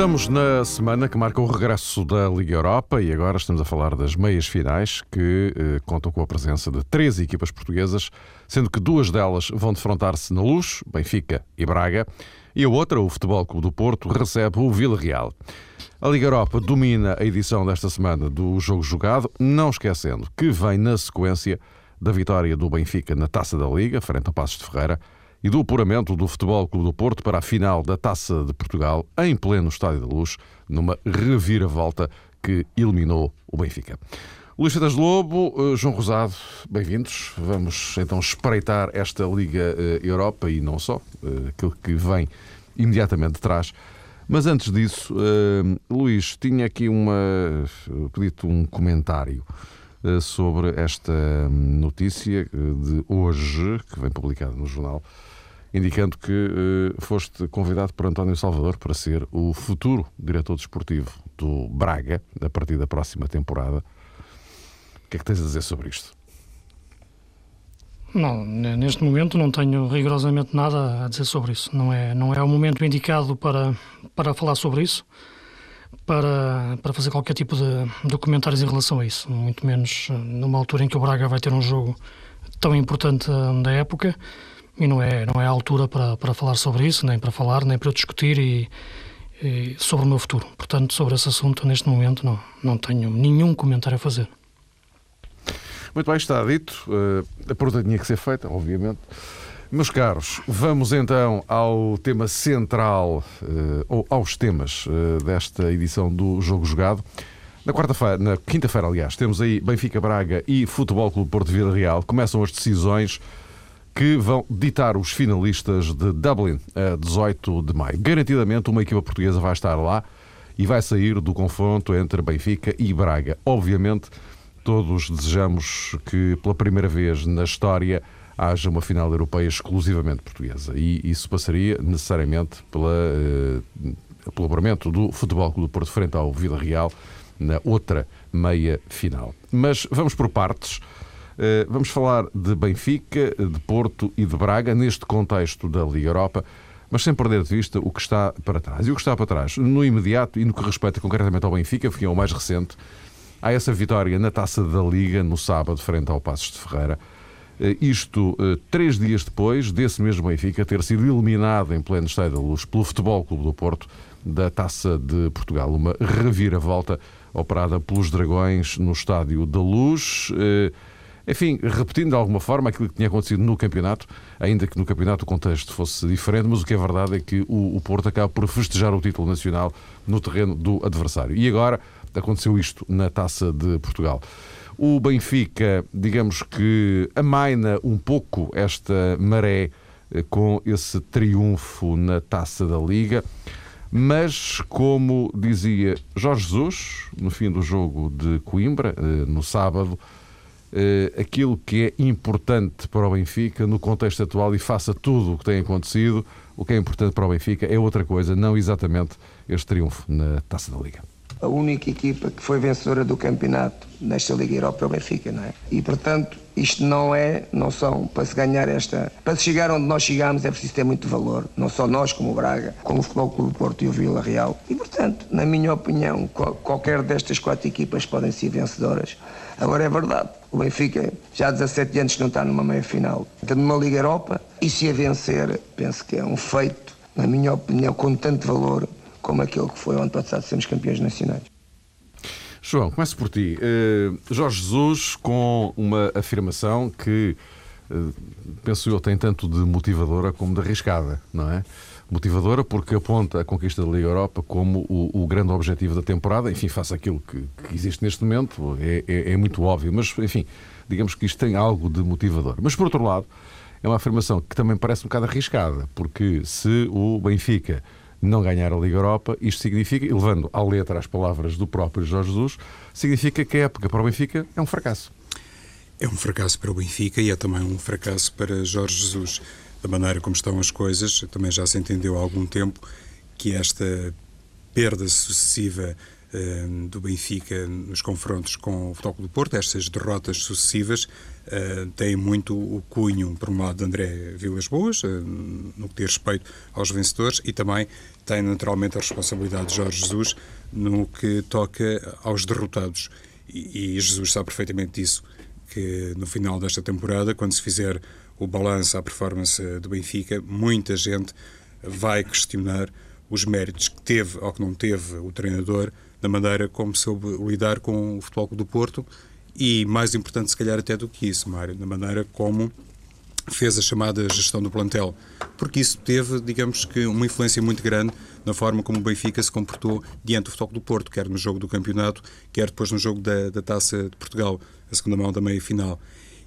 Estamos na semana que marca o regresso da Liga Europa e agora estamos a falar das meias finais que eh, contam com a presença de três equipas portuguesas, sendo que duas delas vão defrontar-se na Luz, Benfica e Braga, e a outra, o Futebol Clube do Porto, recebe o Vila Real. A Liga Europa domina a edição desta semana do jogo jogado, não esquecendo que vem na sequência da vitória do Benfica na Taça da Liga, frente ao Passos de Ferreira, e do apuramento do Futebol Clube do Porto para a final da Taça de Portugal em pleno Estádio da Luz, numa reviravolta que eliminou o Benfica. Luís Feitas Lobo, eh, João Rosado, bem-vindos. Vamos então espreitar esta Liga eh, Europa e não só, eh, aquilo que vem imediatamente de trás. Mas antes disso, Luís, tinha aqui uma. pedido um comentário sobre esta hum, notícia de hoje, que vem publicada no jornal, indicando que uh, foste convidado por António Salvador para ser o futuro diretor desportivo do Braga a partir da próxima temporada. O que é que tens a dizer sobre isto? Não, neste momento não tenho rigorosamente nada a dizer sobre isso. Não é, não é o momento indicado para, para falar sobre isso, para, para fazer qualquer tipo de documentários em relação a isso. Muito menos eh, numa altura em que o Braga vai ter um jogo tão importante eh, da época e não é, não é a altura para, para falar sobre isso, nem para falar, nem para discutir e, e sobre o meu futuro. Portanto, sobre esse assunto, neste momento, não, não tenho nenhum comentário a fazer. Muito bem, está dito. Uh, a pergunta tinha que ser feita, obviamente. Meus caros, vamos então ao tema central, uh, ou aos temas uh, desta edição do Jogo Jogado. Na quarta-feira, na quinta-feira, aliás, temos aí Benfica Braga e Futebol Clube Porto Vila Real. Começam as decisões que vão ditar os finalistas de Dublin a 18 de maio. Garantidamente, uma equipa portuguesa vai estar lá e vai sair do confronto entre Benfica e Braga. Obviamente, todos desejamos que pela primeira vez na história haja uma final europeia exclusivamente portuguesa e isso passaria necessariamente pela, uh, pelo apuramento do Futebol Clube do Porto frente ao Vila Real na outra meia final. Mas vamos por partes. Eh, vamos falar de Benfica, de Porto e de Braga, neste contexto da Liga Europa, mas sem perder de vista o que está para trás. E o que está para trás, no imediato e no que respeita concretamente ao Benfica, que é o mais recente, há essa vitória na taça da Liga no sábado, frente ao Passos de Ferreira. Eh, isto eh, três dias depois desse mesmo Benfica ter sido eliminado em pleno Estádio da Luz pelo Futebol Clube do Porto da Taça de Portugal. Uma reviravolta operada pelos Dragões no Estádio da Luz enfim, repetindo de alguma forma aquilo que tinha acontecido no campeonato, ainda que no campeonato o contexto fosse diferente, mas o que é verdade é que o, o Porto acaba por festejar o título nacional no terreno do adversário. E agora aconteceu isto na Taça de Portugal. O Benfica, digamos que amaina um pouco esta maré eh, com esse triunfo na Taça da Liga. Mas, como dizia Jorge Jesus, no fim do jogo de Coimbra, eh, no sábado, uh, aquilo que é importante para o Benfica no contexto atual e faça tudo o que tem acontecido, o que é importante para o Benfica é outra coisa, não exatamente este triunfo na Taça da Liga. A única equipa que foi vencedora do campeonato nesta Liga Europa é o Benfica, não é? E portanto, isto não é, não são para se ganhar esta, para se chegar onde nós chegamos é preciso ter muito valor, não só nós como o Braga, como o Futebol Clube Porto e o Vila Real. E portanto, na minha opinião, qualquer destas quatro equipas podem ser vencedoras. Agora é verdade, o Benfica já há 17 anos que não está numa meia final. Está numa Liga Europa e se a vencer, penso que é um feito, na minha opinião, com tanto valor como aquele que foi ano passado sermos campeões nacionais. João, começo por ti. Uh, Jorge Jesus com uma afirmação que, uh, penso eu, tem tanto de motivadora como de arriscada, não é? Motivadora porque aponta a conquista da Liga Europa como o, o grande objetivo da temporada. Enfim, faça aquilo que, que existe neste momento, é, é, é, muito óbvio, mas enfim, digamos que isto tem algo de motivador. Mas por outro lado, é uma afirmação que também parece um bocado arriscada, porque se o Benfica não ganhar a Liga Europa, isto significa, levando à letra as palavras do próprio Jorge Jesus, significa que a época para o Benfica é um fracasso. É um fracasso para o Benfica e é também um fracasso para Jorge Jesus da maneira como estão as coisas, também já se entendeu há algum tempo que esta perda sucessiva uh, do Benfica nos confrontos com o Futebol do Porto, estas derrotas sucessivas, uh, têm muito o cunho, por um lado, de André Vilas Boas, uh, no que diz respeito aos vencedores, e também tem naturalmente a responsabilidade de Jorge Jesus no que toca aos derrotados. E, e Jesus sabe perfeitamente disso, que no final desta temporada, quando se fizer o balanço à performance do Benfica, muita gente vai questionar os méritos que teve ou que não teve o treinador na maneira como soube lidar com o Futebol do Porto e, mais importante se calhar até do que isso, Mário, na maneira como fez a chamada gestão do plantel, porque isso teve, digamos que, uma influência muito grande na forma como o Benfica se comportou diante do Futebol do Porto, quer no jogo do campeonato, quer depois no jogo da, da Taça de Portugal, a segunda mão da meia-final.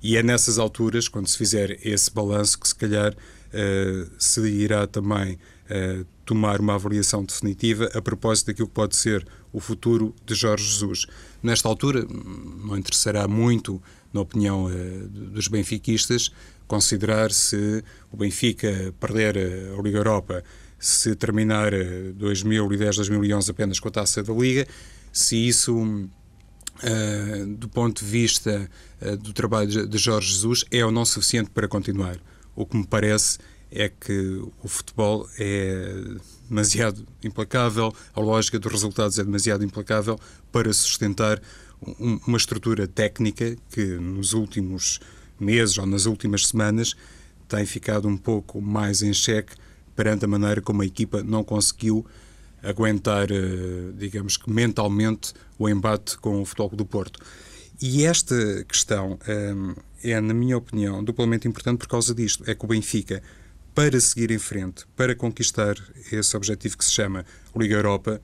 E é nessas alturas, quando se fizer esse balanço, que se calhar uh, se irá também uh, tomar uma avaliação definitiva a propósito daquilo que pode ser o futuro de Jorge Jesus. Nesta altura, não interessará muito, na opinião uh, dos benfiquistas, considerar se o Benfica perder a Liga Europa, se terminar 2010-2011 apenas com a taça da Liga, se isso, uh, do ponto de vista uh, do trabalho de Jorge Jesus, é ou não suficiente para continuar. O que me parece é que o futebol é demasiado implacável, a lógica dos resultados é demasiado implacável para sustentar um, uma estrutura técnica que nos últimos meses ou nas últimas semanas tem ficado um pouco mais em xeque perante a maneira como a equipa não conseguiu aguentar, eh, digamos que mentalmente, o embate com o Futebol do Porto. E esta questão eh, é, na minha opinião, duplamente importante por causa disto. É que o Benfica para seguir em frente, para conquistar esse objetivo que se chama Liga Europa,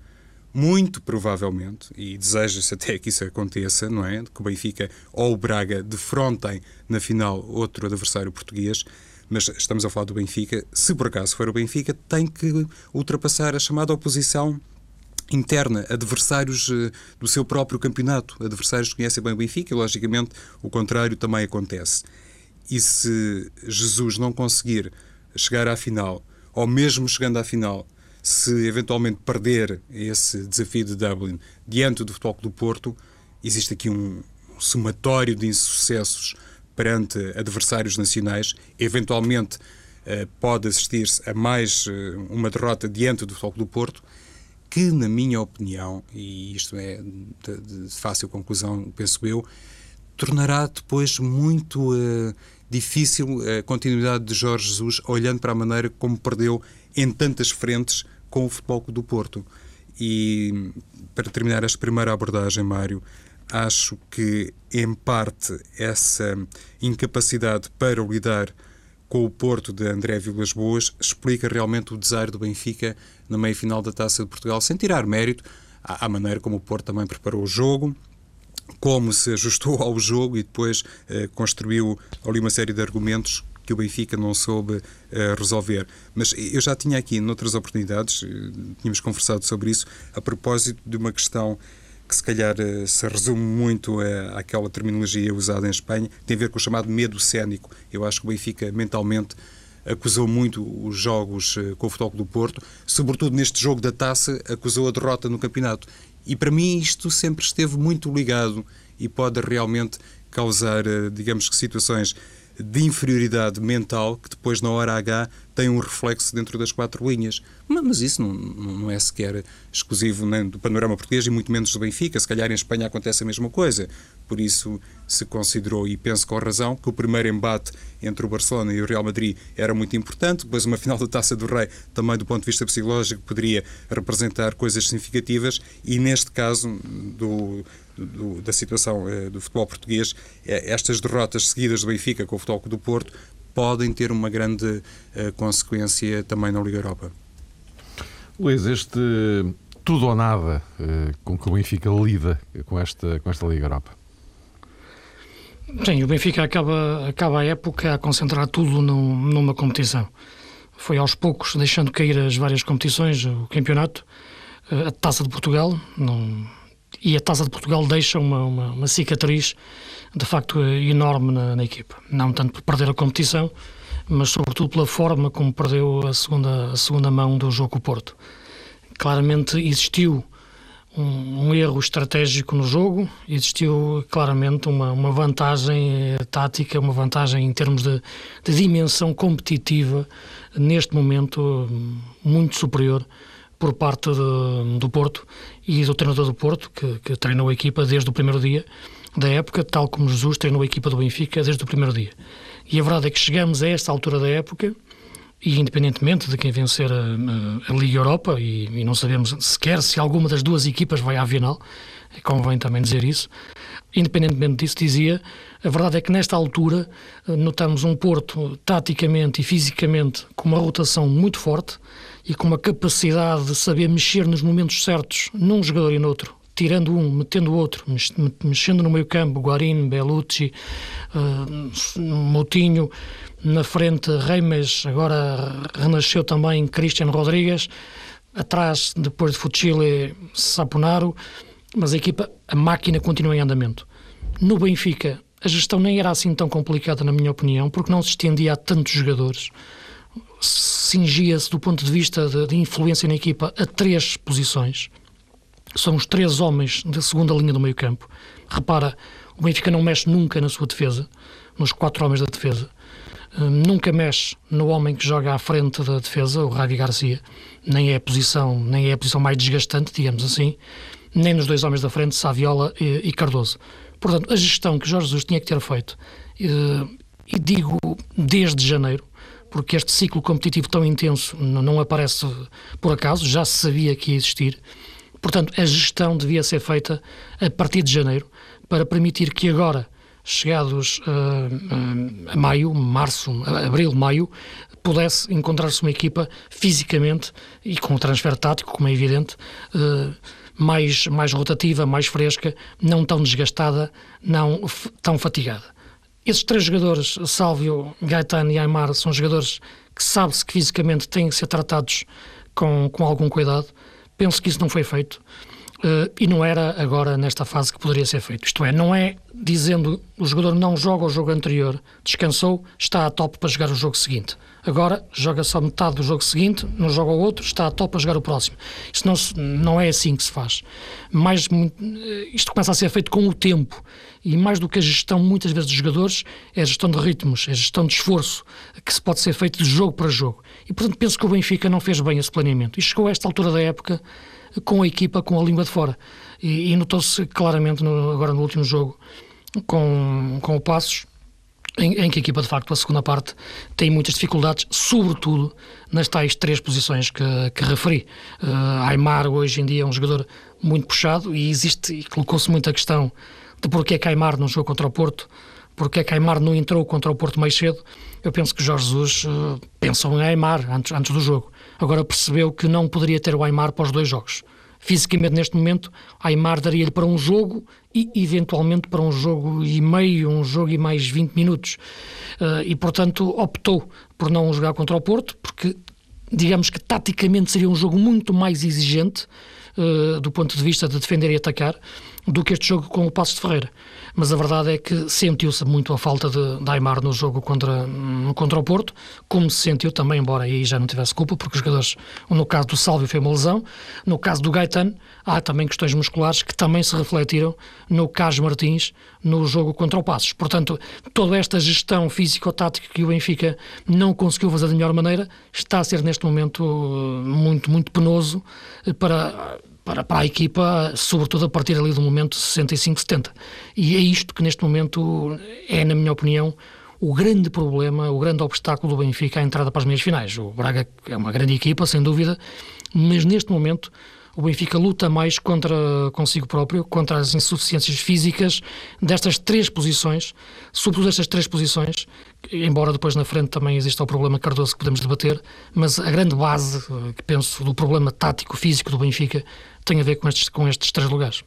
muito provavelmente, e deseja-se até que isso aconteça, não é? Que o Benfica ou o Braga defrontem na final outro adversário português, mas estamos a falar do Benfica. Se por acaso for o Benfica, tem que ultrapassar a chamada oposição interna, adversários uh, do seu próprio campeonato, adversários que conhecem bem o Benfica, e logicamente o contrário também acontece. E se Jesus não conseguir chegar à final, ou mesmo chegando à final, se eventualmente perder esse desafio de Dublin diante do Futebol do Porto, existe aqui um somatório de insucessos perante adversários nacionais. Eventualmente eh, pode assistir-se a mais eh, uma derrota diante do Futebol do Porto, que, na minha opinião, e isto é de, fácil conclusão, penso eu, tornará depois muito uh, difícil a continuidade de Jorge Jesus, olhando para a maneira como perdeu em tantas frentes com o Futebol do Porto. E para terminar esta primeira abordagem, Mário, acho que em parte essa incapacidade para lidar com o Porto de André Vilas Boas explica realmente o desaire do Benfica na meia-final da Taça de Portugal, sem tirar mérito à, maneira como o Porto também preparou o jogo, como se ajustou ao jogo e depois eh, construiu ali uma série de argumentos que o Benfica não soube uh, resolver. Mas eu já tinha aqui, noutras oportunidades, uh, tínhamos conversado sobre isso, a propósito de uma questão que se calhar uh, se resume muito àquela terminologia usada em Espanha, tem a ver com o chamado medo cénico. Eu acho que o Benfica mentalmente acusou muito os jogos com o Futebol do Porto, sobretudo neste jogo da taça, acusou a derrota no campeonato. E para mim isto sempre esteve muito ligado e pode realmente causar, digamos que, situações de inferioridade mental que depois, na hora H, tem um reflexo dentro das quatro linhas. Mas isso não, não é sequer exclusivo nem do panorama português e muito menos do Benfica. Se calhar em Espanha acontece a mesma coisa. Por isso se considerou, e penso com razão, que o primeiro embate entre o Barcelona e o Real Madrid era muito importante. Depois, uma final da Taça do Rei, também do ponto de vista psicológico, poderia representar coisas significativas. E neste caso do, do, da situação eh, do futebol português, eh, estas derrotas seguidas do Benfica com o Futebol do Porto podem ter uma grande eh, consequência também na Liga Europa. Luís, este tudo ou nada com que o Benfica lida com esta, com esta Liga Europa? Sim, o Benfica acaba, acaba a época a concentrar tudo num, numa competição. Foi aos poucos deixando cair as várias competições, o campeonato, a Taça de Portugal, não, e a Taça de Portugal deixa uma, uma, uma cicatriz de facto enorme na, na, equipa. Não tanto por perder a competição, mas sobretudo pela forma como perdeu a segunda, a segunda mão do jogo com o Porto. Claramente existiu um, um, erro estratégico no jogo, existiu claramente uma, uma vantagem eh, tática, uma vantagem em termos de, de, dimensão competitiva, neste momento muito superior por parte de, do Porto e do treinador do Porto, que, que treinou a equipa desde o primeiro dia da época, tal como Jesus treinou a equipa do Benfica desde o primeiro dia. E a verdade é que chegamos a esta altura da época e independentemente de quem vencer a, a, Liga Europa, e, e, não sabemos sequer se alguma das duas equipas vai à final, convém também dizer isso, independentemente disso, dizia, a verdade é que nesta altura eh, notamos um Porto taticamente e fisicamente com uma rotação muito forte e com uma capacidade de saber mexer nos momentos certos num jogador e noutro, tirando um, metendo o outro, mexendo no meio campo, Guarini, Bellucci, uh, Moutinho, na frente Reimes, agora renasceu também Cristiano Rodrigues, atrás, depois de Fuchile, Saponaro, mas a equipa, a máquina continua em andamento. No Benfica, a gestão nem era assim tão complicada, na minha opinião, porque não se estendia a tantos jogadores. Cingia-se, do ponto de vista de, de, influência na equipa, a três posições. São os três homens da segunda linha do meio campo. Repara, o Benfica não mexe nunca na sua defesa, nos quatro homens da defesa. Hum, nunca mexe no homem que joga à frente da defesa, o Ravi Garcia, nem é a posição, nem é a posição mais desgastante, digamos assim, nem nos dois homens da frente, Saviola e, e Cardoso. Portanto, a gestão que Jorge Jesus tinha que ter feito, e, eh, e digo desde janeiro, porque este ciclo competitivo tão intenso não aparece por acaso, já se sabia que ia existir. Portanto, a gestão devia ser feita a partir de janeiro, para permitir que agora chegados uh, a maio, março, abril, maio, pudesse encontrar-se uma equipa fisicamente e com o transfer tático, como é evidente, uh, mais, mais rotativa, mais fresca, não tão desgastada, não tão fatigada. Esses três jogadores, Sálvio, Gaetano e Aymar, são jogadores que sabe-se que fisicamente têm que ser tratados com, com algum cuidado. Penso que isso não foi feito. Uh, e não era agora nesta fase que poderia ser feito. Isto é, não é dizendo o jogador não joga o jogo anterior, descansou, está a top para jogar o jogo seguinte. Agora joga só metade do jogo seguinte, não joga o outro, está a top para jogar o próximo. Isto não, não é assim que se faz. Mais, eh, isto começa a ser feito com o tempo e mais do que a gestão muitas vezes dos jogadores, é a gestão de ritmos, é a gestão de esforço que se pode ser feito de jogo para jogo. E portanto penso que o Benfica não fez bem esse planeamento. E chegou a esta altura da época com a equipa com a língua de fora. E, e notou-se claramente no, agora no último jogo com, com o Passos, em, em, que a equipa, de facto, a segunda parte, tem muitas dificuldades, sobretudo nas tais três posições que, que referi. Uh, Aymar, hoje em dia, é um jogador muito puxado e existe, e colocou-se muita questão de porque é que Aymar não jogou contra o Porto, porque é que Aymar não entrou contra o Porto mais cedo. Eu penso que Jorge Jesus uh, pensou em Aymar antes, antes do jogo. Agora percebeu que não poderia ter o Aymar para os dois jogos. Fisicamente, neste momento, Aymar daria-lhe para um jogo e, eventualmente, para um jogo e meio, um jogo e mais 20 minutos. Uh, e, portanto, optou por não jogar contra o Porto, porque, digamos que, taticamente seria um jogo muito mais exigente uh, do ponto de vista de defender e atacar do que este jogo com o Passo de Ferreira mas a verdade é que sentiu-se muito a falta de, de Aymar no jogo contra, contra o Porto, como se sentiu também, embora aí já não tivesse culpa, porque os jogadores, no caso do Sálvio foi uma lesão, no caso do Gaetano, há também questões musculares que também se refletiram no Carlos Martins no jogo contra o Passos. Portanto, toda esta gestão físico-tática que o Benfica não conseguiu fazer da melhor maneira está a ser neste momento muito, muito penoso para para, para a equipa, sobretudo a partir ali do momento 65-70. E é isto que neste momento é, na minha opinião, o grande problema, o grande obstáculo do Benfica à entrada para as meias finais. O Braga é uma grande equipa, sem dúvida, mas neste momento o Benfica luta mais contra consigo próprio, contra as insuficiências físicas destas três posições, sobretudo estas três posições, embora depois na frente também exista o problema Cardoso que podemos debater, mas a grande base, eh, que penso, do problema tático físico do Benfica tem a ver com estes, com estes três lugares.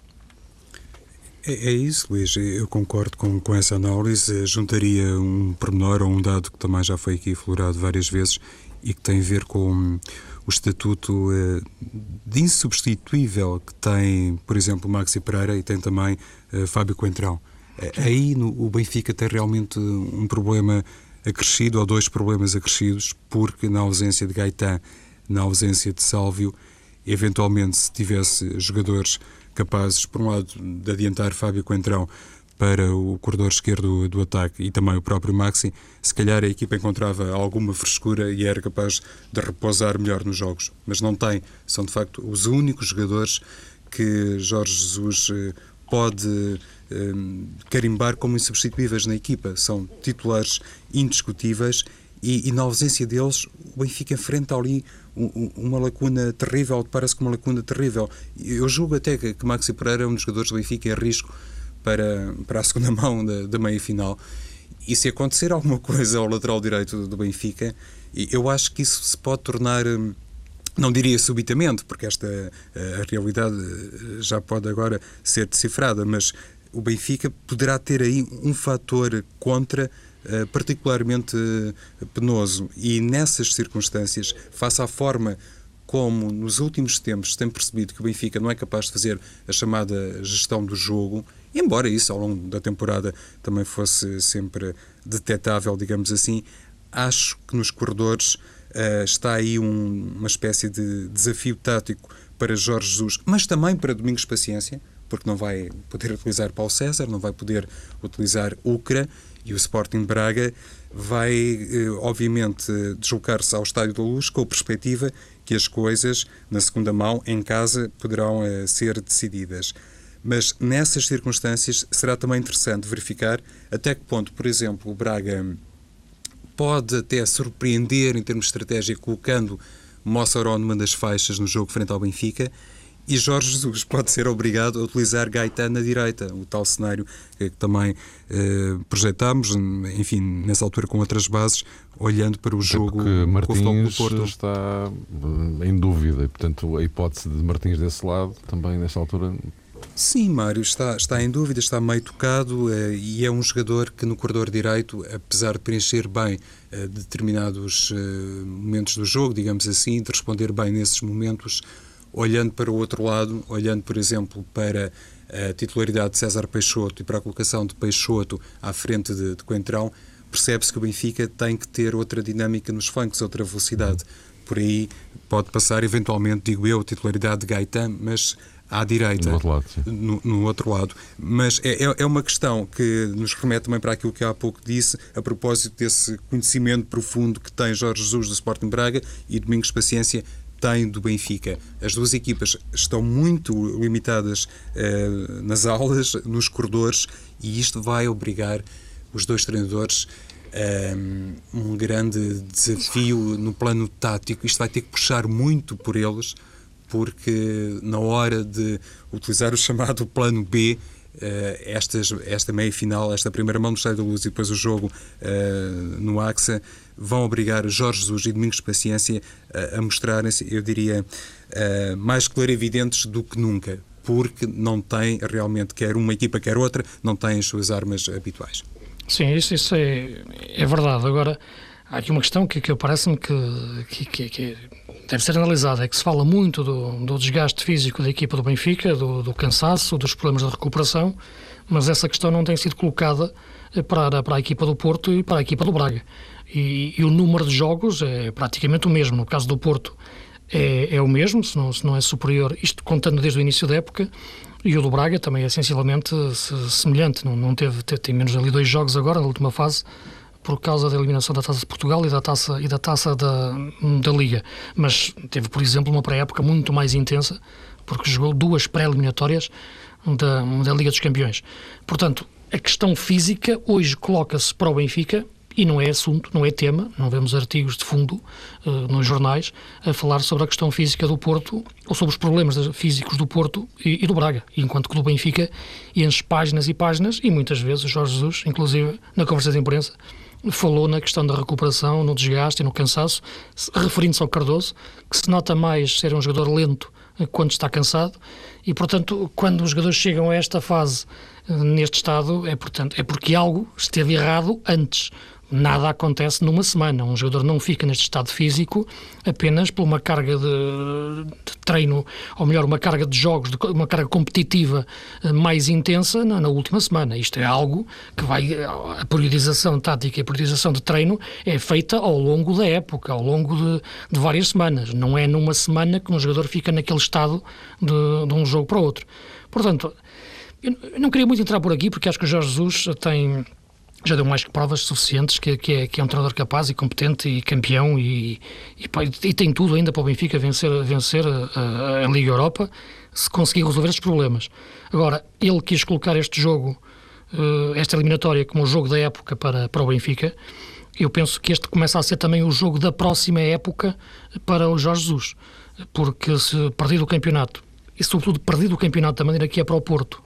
É, é, isso, Luís. Eu concordo com, com essa análise. Juntaria um pormenor ou um dado que também já foi aqui aflorado várias vezes e que tem a ver com o estatuto eh, de insubstituível que tem, por exemplo, Maxi Pereira e tem também uh, Fábio Coentrão. Uh, aí no, o Benfica tem realmente um problema acrescido, ou dois problemas acrescidos, porque na ausência de Gaetan, na ausência de Sálvio, eventualmente se tivesse jogadores capazes, por um lado, de adiantar Fábio Coentrão para o corredor esquerdo do ataque e também o próprio Maxi, se calhar a equipa encontrava alguma frescura e era capaz de repousar melhor nos jogos. Mas não tem. São, de facto, os únicos jogadores que Jorge Jesus eh, pode eh, carimbar como insubstituíveis na equipa. São titulares indiscutíveis e, e na ausência deles, o Benfica enfrenta ali uma lacuna terrível, parece que uma lacuna terrível. Eu julgo até que, que Maxi Pereira é um dos jogadores do Benfica em risco para, para a segunda mão da, da meia final. E se acontecer alguma coisa ao lateral direito do Benfica, eu acho que isso se pode tornar, hum, não diria subitamente, porque esta a realidade eh, já pode agora ser decifrada, mas o Benfica poderá ter aí um fator contra eh, particularmente eh, penoso. E nessas circunstâncias, face à forma como nos últimos tempos se tem percebido que o Benfica não é capaz de fazer a chamada gestão do jogo, embora isso ao longo da temporada também fosse sempre detetável, digamos assim, acho que nos corredores uh, está aí um, uma espécie de desafio tático para Jorge Jesus, mas também para Domingos Paciência, porque não vai poder utilizar Paulo César, não vai poder utilizar Ucra e o Sporting Braga vai, eh, obviamente, deslocar-se ao Estádio da Luz com a perspectiva que as coisas, na segunda mão, em casa, poderão eh, ser decididas. Mas nessas circunstâncias será também interessante verificar até que ponto, por exemplo, o Braga pode até surpreender em termos de estratégia colocando Mossoró numa das faixas no jogo frente ao Benfica e Jorge Jesus pode ser obrigado a utilizar Gaetan na direita, o tal cenário que também eh, projetámos, enfim, nessa altura com outras bases, olhando para o Até jogo Martins com o do Porto. está eh, em dúvida e, portanto, a hipótese de Martins desse lado também, nessa altura, Sim, Mário, está, está em dúvida, está meio tocado eh, e é um jogador que no corredor direito, apesar de preencher bem eh, determinados eh, momentos do jogo, digamos assim, de responder bem nesses momentos, olhando para o outro lado, olhando, por exemplo, para a titularidade de César Peixoto e para a colocação de Peixoto à frente de, de Coentrão, percebe-se que o Benfica tem que ter outra dinâmica nos flancos, outra velocidade. Por aí pode passar, eventualmente, digo eu, a titularidade de Gaetan, mas à direita, no outro lado. No, no outro lado. Mas é, é, é uma questão que nos remete também para aquilo que há pouco disse, a propósito desse conhecimento profundo que tem Jorge Jesus do Sporting Braga e Domingos Paciência tem do Benfica. As duas equipas estão muito limitadas eh, nas aulas, nos corredores, e isto vai obrigar os dois treinadores a eh, um grande desafio no plano tático. Isto vai ter que puxar muito por eles, porque na hora de utilizar o chamado plano B, Uh, estas, esta meia final, esta primeira mão do Estádio da Luz e depois o jogo uh, no AXA, vão obrigar Jorge Jesus e Domingos Paciência uh, a mostrarem-se, eu diria, mais clarividentes do que nunca, porque não tem realmente, quer uma equipa, quer outra, não têm as suas armas habituais. Sim, isso, isso é, é verdade. Agora, há aqui uma questão que, que parece-me que, que, que, deve ser analisada. É que se fala muito do, do desgaste físico da equipa do Benfica, do, do, cansaço, dos problemas de recuperação, mas essa questão não tem sido colocada eh, para, para a equipa do Porto e para a equipa do Braga. E, e o número de jogos é praticamente o mesmo. No caso do Porto, é, é o mesmo, se não, se não é superior, isto contando desde o início da época. E o do Braga também é essencialmente semelhante, não, não teve, tem menos ali dois jogos agora, na última fase, por causa da eliminação da Taça de Portugal e da Taça, e da, taça da, da Liga. Mas teve, por exemplo, uma pré-época muito mais intensa, porque jogou duas pré-eliminatórias da, da Liga dos Campeões. Portanto, a questão física hoje coloca-se para o Benfica e não é assunto, não é tema, não vemos artigos de fundo uh, nos jornais a falar sobre a questão física do Porto ou sobre os problemas físicos do Porto e, e do Braga, enquanto que do Benfica enche páginas e páginas e muitas vezes Jorge Jesus, inclusive na conversa de imprensa, falou na questão da recuperação, no desgaste e no cansaço, referindo-se ao Cardoso, que se nota mais ser um jogador lento quando está cansado e, portanto, quando os jogadores chegam a esta fase neste estado, é, portanto, é porque algo esteve errado antes nada acontece numa semana. Um jogador não fica neste estado físico apenas por uma carga de, de treino, ou melhor, uma carga de jogos, de, uma carga competitiva eh, mais intensa na, na, última semana. Isto é algo que vai. A periodização tática e a periodização de treino é feita ao longo da época, ao longo de, de várias semanas. Não é numa semana que um jogador fica naquele estado de, um jogo para outro. Portanto, eu não queria muito entrar por aqui, porque acho que o Jorge Jesus tem já deu mais que provas suficientes que, que, é, que é um treinador capaz e competente e campeão e, e, e tem tudo ainda para o Benfica vencer, vencer a, a, Liga Europa se conseguir resolver estes problemas. Agora, ele quis colocar este jogo, uh, esta eliminatória, como o jogo da época para, para o Benfica. Eu penso que este começa a ser também o jogo da próxima época para o Jorge Jesus, porque se perdido o campeonato e sobretudo perdido o campeonato da maneira que é para o Porto,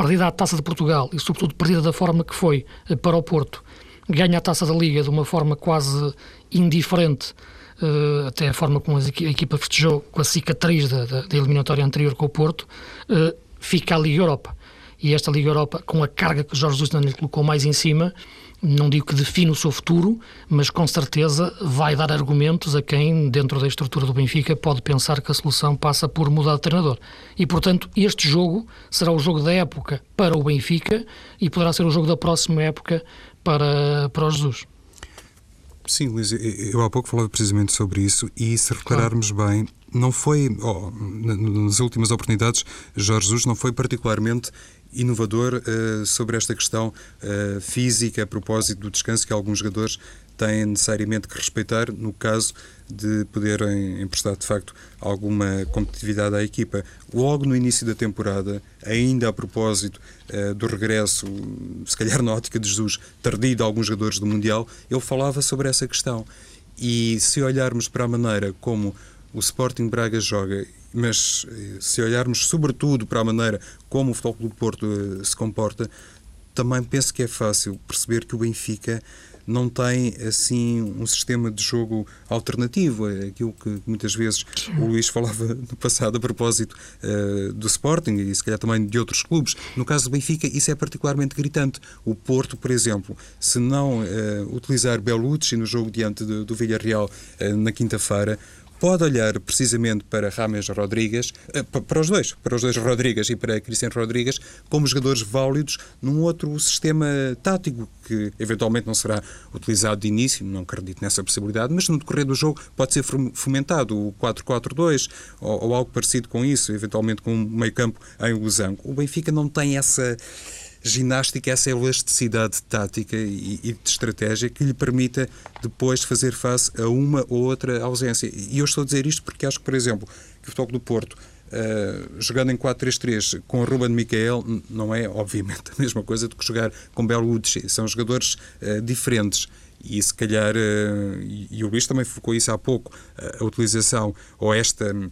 perdida a Taça de Portugal e, sobretudo, perdida da forma que foi eh, para o Porto, ganha a Taça da Liga de uma forma quase indiferente, uh, até a forma como a equipa festejou com a cicatriz da, da, da eliminatória anterior com o Porto, uh, fica a Liga Europa. E esta Liga Europa, com a carga que Jorge Jesus lhe colocou mais em cima, não digo que define o seu futuro, mas com certeza vai dar argumentos a quem, dentro da estrutura do Benfica, pode pensar que a solução passa por mudar de treinador. E, portanto, este jogo será o jogo da época para o Benfica e poderá ser o jogo da próxima época para, para o Jesus. Sim, Luís, eu há pouco falava precisamente sobre isso e se repararmos claro. bem, não foi, oh, nas últimas oportunidades, Jorge Jesus não foi particularmente inovador uh, sobre esta questão uh, física a propósito do descanso que alguns jogadores têm necessariamente que respeitar no caso de poderem emprestar de facto alguma competitividade à equipa. Logo no início da temporada, ainda a propósito uh, do regresso, se calhar na ótica de Jesus, tardio de alguns jogadores do Mundial, ele falava sobre essa questão. E se olharmos para a maneira como o Sporting Braga joga mas eh, se olharmos sobretudo para a maneira como o Futebol Clube Porto eh, se comporta, também penso que é fácil perceber que o Benfica não tem assim um sistema de jogo alternativo, é aquilo que muitas vezes o Luís falava no passado a propósito uh, do Sporting e se calhar também de outros clubes. No caso do Benfica, isso é particularmente gritante. O Porto, por exemplo, se não uh, utilizar Belucci no jogo diante do, do Villarreal uh, na quinta-feira, pode olhar precisamente para Rames Rodrigues, eh, para os dois, para os dois Rodrigues e para Cristiano Rodrigues, como jogadores válidos num outro sistema tático que eventualmente não será utilizado de início, não acredito nessa possibilidade, mas no decorrer do jogo pode ser fomentado o 4-4-2 ou, ou, algo parecido com isso, eventualmente com um meio-campo em losango. O Benfica não tem essa ginástica, essa elasticidade tática e, e, de estratégia que lhe permita depois fazer face a uma ou outra ausência. E eu estou a dizer isto porque acho que, por exemplo, que o Futebol do Porto Uh, jogando em 4-3-3 com Ruben Micael não é, obviamente, a mesma coisa do que jogar com Belucci. São jogadores uh, diferentes e se calhar, uh, e o Luís também focou isso há pouco, uh, a utilização ou esta uh,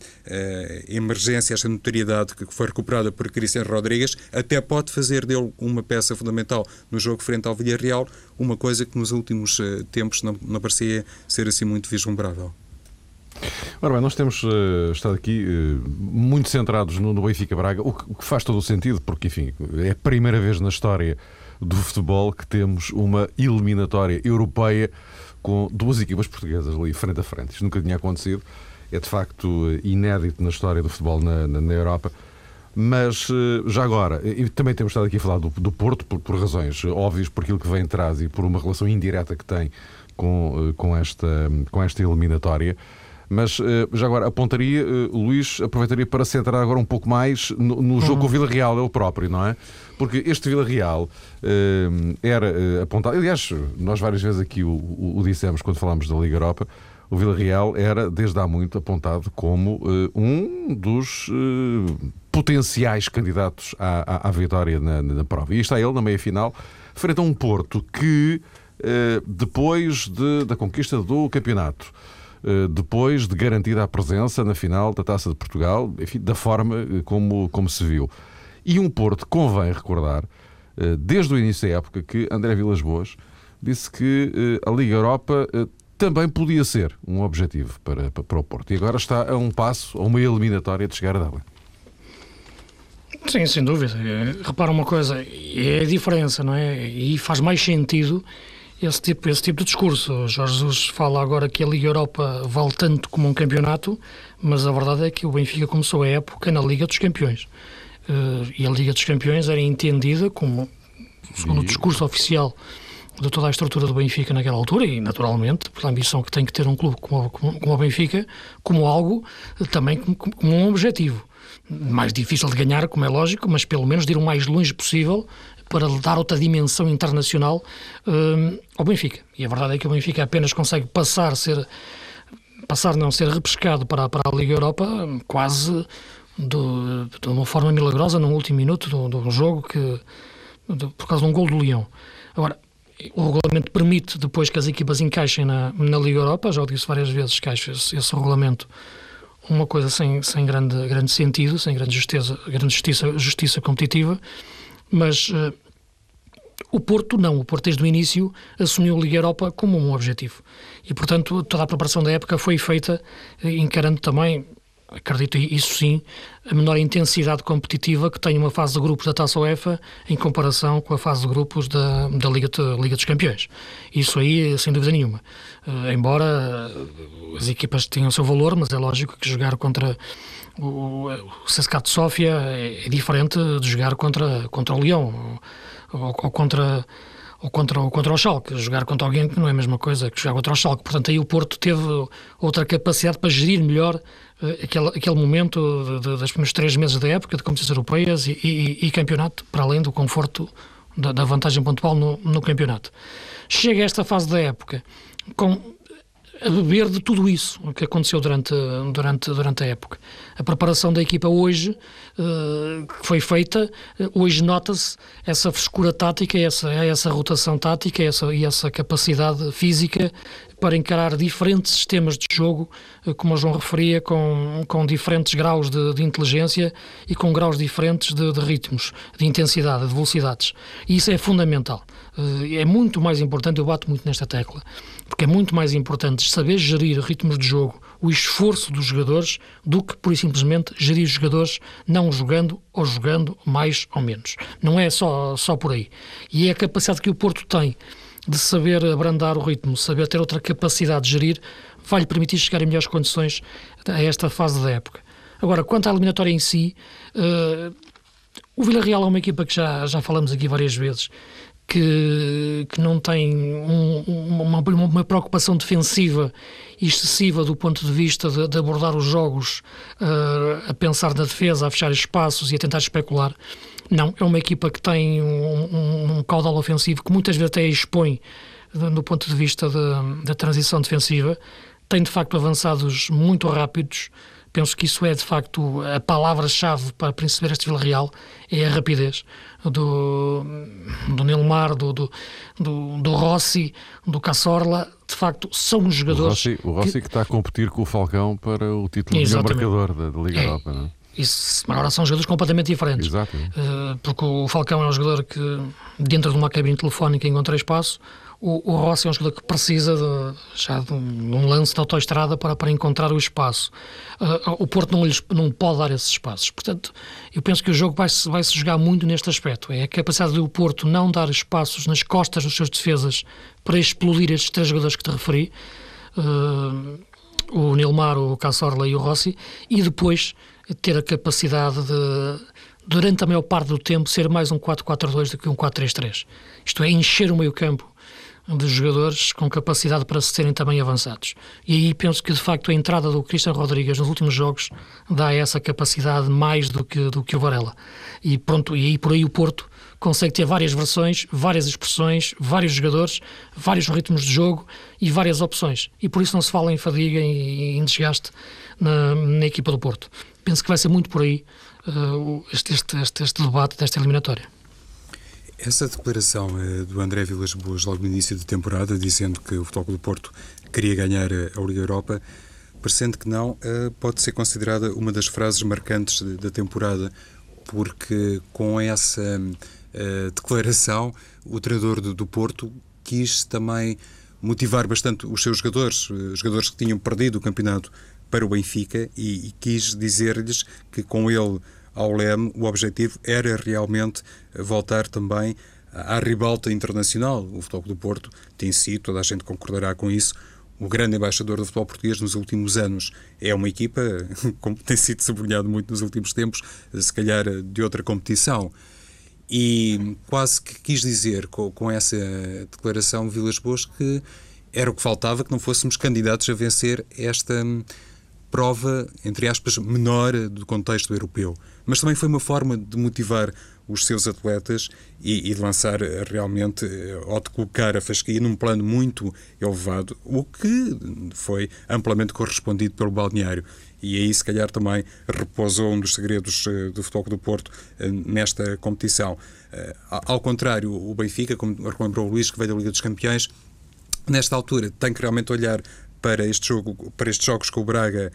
emergência, esta notoriedade que foi recuperada por Cristiano Rodrigues, até pode fazer dele uma peça fundamental no jogo frente ao Villarreal, uma coisa que nos últimos tempos não, não parecia ser assim muito vislumbrável. Ora bem, nós temos uh, estado aqui uh, muito centrados no, no Benfica Braga, o que, o que, faz todo o sentido, porque, enfim, é a primeira vez na história do futebol que temos uma eliminatória europeia com duas equipas portuguesas ali frente a frente. Isto nunca tinha acontecido. É de facto inédito na história do futebol na, na, na Europa. Mas eh, já agora, e também temos estado aqui a falar do, do Porto por, por, razões óbvias, por aquilo que vem atrás e por uma relação indireta que tem com, eh, com, esta, com esta eliminatória. Mas eh, já agora, apontaria, Luís, aproveitaria para centrar agora um pouco mais no, no jogo uhum. com o Vila Real, ele próprio, não é? Porque este Vila Real uh, era uh, apontado. Aliás, nós várias vezes aqui o, o, o dissemos quando falámos da Liga Europa. O Vila Real era, desde há muito, apontado como uh, um dos potenciais candidatos à, à, à vitória na, na, prova. E está ele na meia final, frente a um Porto que, depois de, da conquista do campeonato, depois de garantida a presença na final da Taça de Portugal, enfim, da forma como, como se viu. E um Porto, convém recordar, eh, desde o início da época, que André Vilas Boas disse que eh, a Liga Europa eh, também podia ser um objetivo para, para o Porto. E agora está a um passo, a uma eliminatória de chegar a Dublin. Sim, sem dúvida. Repara uma coisa, é a diferença, não é? E faz mais sentido esse tipo, esse tipo de discurso. O Jorge Jesus fala agora que a Liga Europa vale tanto como um campeonato, mas a verdade é que o Benfica começou a época na Liga dos Campeões. Uh, e a Liga dos Campeões era entendida como, segundo o discurso oficial de toda a estrutura do Benfica naquela altura e, naturalmente, pela ambição que tem que ter um clube como, como, como o Benfica, como algo também como, como, um objetivo. Mais difícil de ganhar, como é lógico, mas pelo menos de ir o mais longe possível para lhe dar outra dimensão internacional uh, ao Benfica. E a verdade é que o Benfica apenas consegue passar, ser, passar não ser repescado para, para a Liga Europa quase do, de uma forma milagrosa no último minuto do, do jogo que, do, por causa de um gol do Leão. Agora, o regulamento permite depois que as equipas encaixem na, na Liga Europa, já o disse várias vezes que acho esse, esse regulamento uma coisa sem, sem grande, grande sentido, sem grande justiça, grande justiça, justiça competitiva, mas uh, o Porto não. O Porto, desde o início, assumiu a Liga Europa como um objetivo. E, portanto, toda a preparação da época foi feita eh, encarando também, acredito isso sim, a menor intensidade competitiva que tem uma fase de grupos da Taça UEFA em comparação com a fase de grupos da, da Liga, Liga dos Campeões. Isso aí, sem dúvida nenhuma. Uh, embora as equipas tenham o seu valor, mas é lógico que jogar contra o, o CSKA de Sófia é, é, diferente de jogar contra, contra o Leão ou, ou, contra ou contra, contra o Schalke, jogar contra alguém que não é a mesma coisa que jogar contra o Schalke. Portanto, aí o Porto teve outra capacidade para gerir melhor uh, aquele, aquele momento de, de, dos primeiros três meses da época de competições europeias e, e, e campeonato, para além do conforto da, da vantagem pontual no, no campeonato. Chega a esta fase da época com a beber de tudo isso que aconteceu durante, durante, durante a época. A preparação da equipa hoje, uh, que foi feita, uh, hoje nota-se essa frescura tática, essa, essa rotação tática essa, e essa capacidade física para encarar diferentes sistemas de jogo, uh, como o João referia, com, com diferentes graus de, de inteligência e com graus diferentes de, de ritmos, de intensidade, de velocidades. E isso é fundamental. É muito mais importante, eu bato muito nesta tecla porque é muito mais importante saber gerir ritmos de jogo, o esforço dos jogadores, do que, por simplesmente, gerir os jogadores não jogando ou jogando mais ou menos. Não é só, só por aí. E é a capacidade que o Porto tem de saber abrandar o ritmo, saber ter outra capacidade de gerir, vai-lhe permitir chegar em melhores condições a esta fase da época. Agora, quanto à eliminatória em si, uh, o Villarreal é uma equipa que já, já falamos aqui várias vezes, que, que não tem um, uma, uma, preocupação defensiva excessiva do ponto de vista de, de abordar os jogos uh, a pensar na defesa, a fechar espaços e a tentar especular. Não, é uma equipa que tem um, um, um caudal ofensivo que muitas vezes até expõe do ponto de vista da transição defensiva. Tem de facto avançados muito rápidos. Penso que isso é de facto a palavra-chave para perceber este Vila Real é a rapidez do, do Nilmar, do, do, do, Rossi, do Cassorla, de facto, são os jogadores. O Rossi, o Rossi que... que... está a competir com o Falcão para o título de marcador da, da Liga é. Europa, não é? Isso, agora são jogadores completamente diferentes. Exato. Uh, porque o Falcão é um jogador que, dentro de uma cabine telefónica, encontra espaço o, o Rossi é um jogador que precisa de, já de um, lance de autoestrada para, para encontrar o espaço. Uh, o Porto não, lhes, não pode dar esses espaços. Portanto, eu penso que o jogo vai -se, vai -se jogar muito neste aspecto. É a capacidade do Porto não dar espaços nas costas dos seus defesas para explodir estes três jogadores que te referi. Uh, o Nilmar, o Cassorla e o Rossi, e depois ter a capacidade de, durante a maior parte do tempo, ser mais um 4-4-2 do que um 4-3-3. Isto é, encher o meio campo de jogadores com capacidade para serem também avançados. E aí penso que, de facto, a entrada do Cristiano Rodrigues nos últimos jogos dá essa capacidade mais do que, do que o Varela. E pronto, e aí por aí o Porto consegue ter várias versões, várias expressões, vários jogadores, vários ritmos de jogo e várias opções. E por isso não se fala em fadiga e em desgaste na, na equipa do Porto. Penso que vai ser muito por aí uh, este, este, este, este debate desta eliminatória. Essa declaração uh, do André Vilas Boas logo no início da temporada, dizendo que o Futebol do Porto queria ganhar eh, a Liga Europa, parecendo que não, uh, pode ser considerada uma das frases marcantes da temporada, porque com essa declaração o treinador do, Porto quis também motivar bastante os seus jogadores, jogadores que tinham perdido o campeonato para o Benfica, e, e quis dizer-lhes que com ele ao Leme, o objetivo era realmente voltar também à ribalta internacional. O Futebol do Porto tem sido, toda a gente concordará com isso, o grande embaixador do futebol português nos últimos anos. É uma equipa, como tem sido sublinhado muito nos últimos tempos, se calhar de outra competição. E quase que quis dizer com, com essa declaração Vilas Boas que era o que faltava que não fôssemos candidatos a vencer esta prova, entre aspas, menor do contexto europeu. Mas também foi uma forma de motivar os seus atletas e, e, de lançar realmente, eh, ou de colocar a fasquia num plano muito elevado, o que foi amplamente correspondido pelo balneário. E aí, se calhar, também repousou um dos segredos eh, do Futebol do Porto eh, nesta competição. Ao contrário, o Benfica, como lembrou o Luís, que veio da Liga dos Campeões, nesta altura tem que realmente olhar para este jogo, para estes jogos com o Braga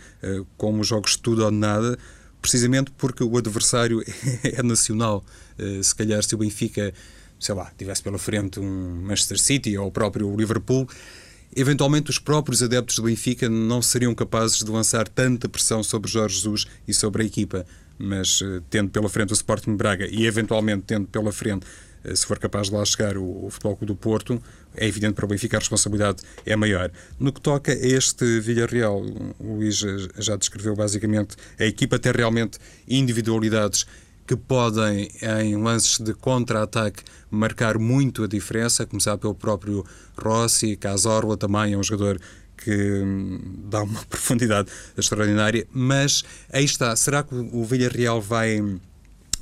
como jogos de tudo ou de nada, precisamente porque o adversário é nacional. Eh, se calhar, se o Benfica, sei lá, tivesse pela frente um Manchester City ou o próprio Liverpool, eventualmente os próprios adeptos do Benfica não seriam capazes de lançar tanta pressão sobre Jorge Jesus e sobre a equipa. Mas eh, tendo pela frente o Sporting Braga e eventualmente tendo pela frente eh, se for capaz de lá chegar o, o Futebol Clube do Porto, é evidente para o Benfica a responsabilidade é maior. No que toca a este Villarreal, o Luís já descreveu basicamente, a equipa tem realmente individualidades que podem, em lances de contra-ataque, marcar muito a diferença, a começar pelo próprio Rossi, Casorla também é um jogador que hum, dá uma profundidade extraordinária, mas aí está, será que o Villarreal vai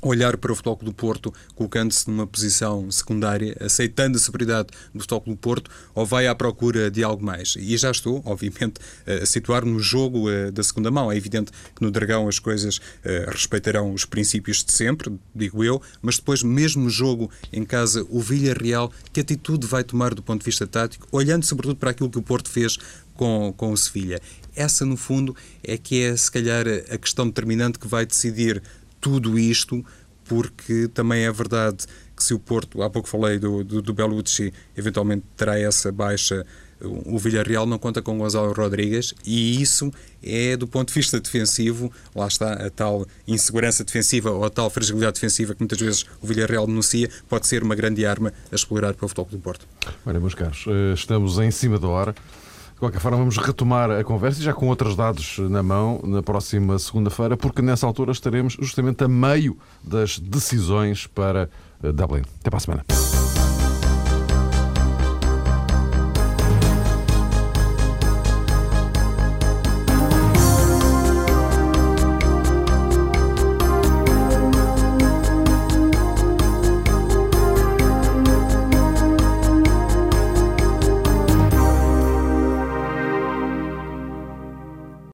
olhar para o Futebol do Porto colocando-se numa posição secundária, aceitando a superioridade do Futebol do Porto, ou vai à procura de algo mais? E já estou, obviamente, a situar no jogo eh, da segunda mão. É evidente que no Dragão as coisas eh, respeitarão os princípios de sempre, digo eu, mas depois, mesmo jogo em casa, o Villarreal, que atitude vai tomar do ponto de vista tático, olhando sobretudo para aquilo que o Porto fez com, com o Sevilha? Essa, no fundo, é que é, se calhar, a questão determinante que vai decidir tudo isto, porque também é verdade que se o Porto, há pouco falei do, do, do Belucci, eventualmente terá essa baixa, o Villarreal não conta com Gonzalo Rodrigues e isso é, do ponto de vista defensivo, lá está a tal insegurança defensiva ou a tal fragilidade defensiva que muitas vezes o Villarreal denuncia, pode ser uma grande arma a explorar para o futebol do Porto. Olha, meus caros, eh, estamos em cima da hora qualquer forma, vamos retomar a conversa e já com outros dados na mão na próxima segunda-feira, porque nessa altura estaremos justamente a meio das decisões para eh, Dublin. Até para a semana.